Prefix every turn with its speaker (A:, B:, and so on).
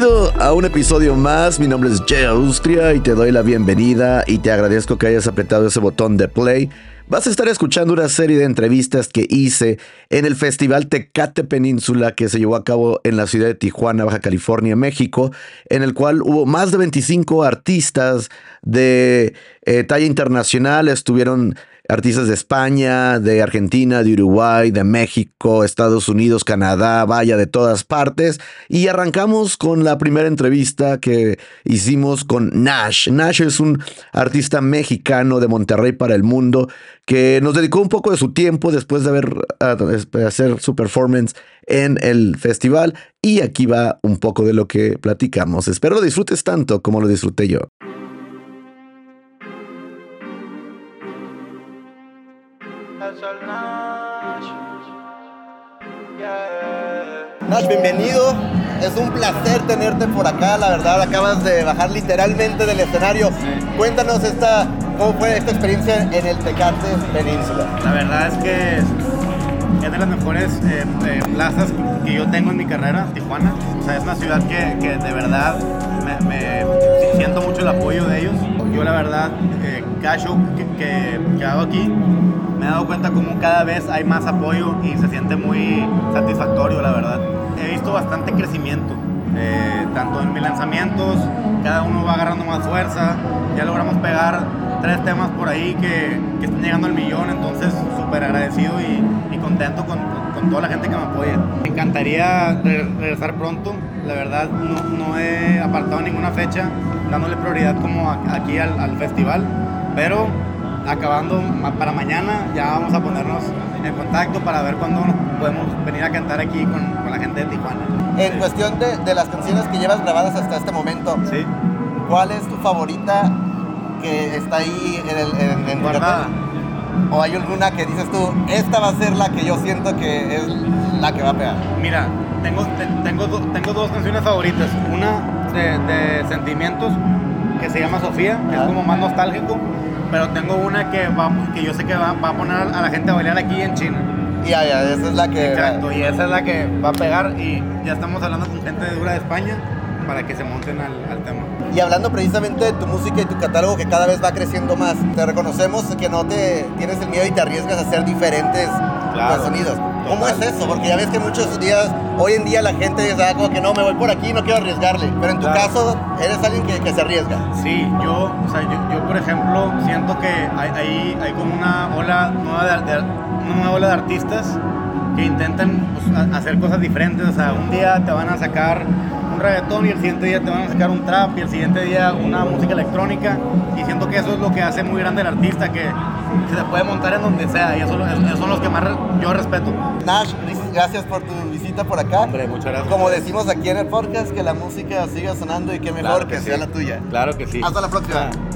A: Bienvenido a un episodio más. Mi nombre es Jay Austria y te doy la bienvenida y te agradezco que hayas apretado ese botón de play. Vas a estar escuchando una serie de entrevistas que hice en el Festival Tecate Península que se llevó a cabo en la ciudad de Tijuana, Baja California, México, en el cual hubo más de 25 artistas de eh, talla internacional. Estuvieron artistas de España, de Argentina, de Uruguay, de México, Estados Unidos, Canadá, vaya de todas partes. Y arrancamos con la primera entrevista que hicimos con Nash. Nash es un artista mexicano de Monterrey para el mundo que nos dedicó un poco de su tiempo después de haber hacer su performance en el festival. Y aquí va un poco de lo que platicamos. Espero lo disfrutes tanto como lo disfruté yo. Nash, bienvenido. Es un placer tenerte por acá, la verdad. Acabas de bajar literalmente del escenario. Cuéntanos esta, cómo fue esta experiencia en el Tecate Península.
B: La verdad es que es de las mejores eh, eh, plazas que yo tengo en mi carrera, Tijuana. O sea, es una ciudad que, que de verdad me, siento mucho el apoyo de ellos. Yo la verdad, eh, cada show que, que, que hago aquí, me he dado cuenta como cada vez hay más apoyo y se siente muy satisfactorio, la verdad. He visto bastante crecimiento, eh, tanto en mis lanzamientos, cada uno va agarrando más fuerza, ya logramos pegar tres temas por ahí que, que están llegando al millón, entonces súper agradecido y, y contento con, con, toda la gente que me apoya. Me encantaría regresar pronto, la verdad no, no, he apartado ninguna fecha, dándole prioridad como aquí al, al festival, pero acabando para mañana ya vamos a ponernos en contacto para ver cuándo podemos venir a cantar aquí con, con la gente de Tijuana.
A: En cuestión de, de, las canciones que llevas grabadas hasta este momento,
B: ¿Sí?
A: ¿cuál es tu favorita que está ahí en el en, en
B: Guardada.
A: ¿O hay alguna que dices tú, esta va a ser la que yo siento que es la que va a pegar?
B: Mira, tengo, tengo, tengo dos canciones favoritas. Una de, de Sentimientos, que se llama Sofía, que es como más nostálgico pero tengo una que, va, que yo sé que va, va, a poner a la gente a bailar aquí en China.
A: Ya, ya, esa es la que...
B: Exacto, y esa es la que va a pegar y ya estamos hablando con gente de Dura de España para que se monten al, al, tema.
A: Y hablando precisamente de tu música y tu catálogo que cada vez va creciendo más, te reconocemos que no te tienes el miedo y te arriesgas a hacer diferentes
B: claro,
A: sonidos. ¿Cómo es eso? Porque ya ves que muchos días, hoy en día la gente dice, ah, como que no, me voy por aquí, no quiero arriesgarle. Pero en tu claro. caso, eres alguien que, que, se arriesga.
B: Sí, yo, o sea, yo, yo por ejemplo, siento que hay, hay, hay como una ola nueva de, de, una nueva ola de artistas que intentan pues, hacer cosas diferentes. O sea, un día te van a sacar un reggaetón y el siguiente día te van a sacar un trap y el siguiente día una música electrónica. Y siento que eso es lo que hace muy grande el artista, que, que se puede montar en donde sea. Y eso, eso son los que más yo respeto.
A: Nash, gracias por tu visita por acá.
B: Hombre, muchas gracias.
A: Como decimos aquí en el podcast, que la música siga sonando y que mejor claro que, que
B: sí.
A: sea la tuya.
B: Claro que sí.
A: Hasta la próxima. Ah.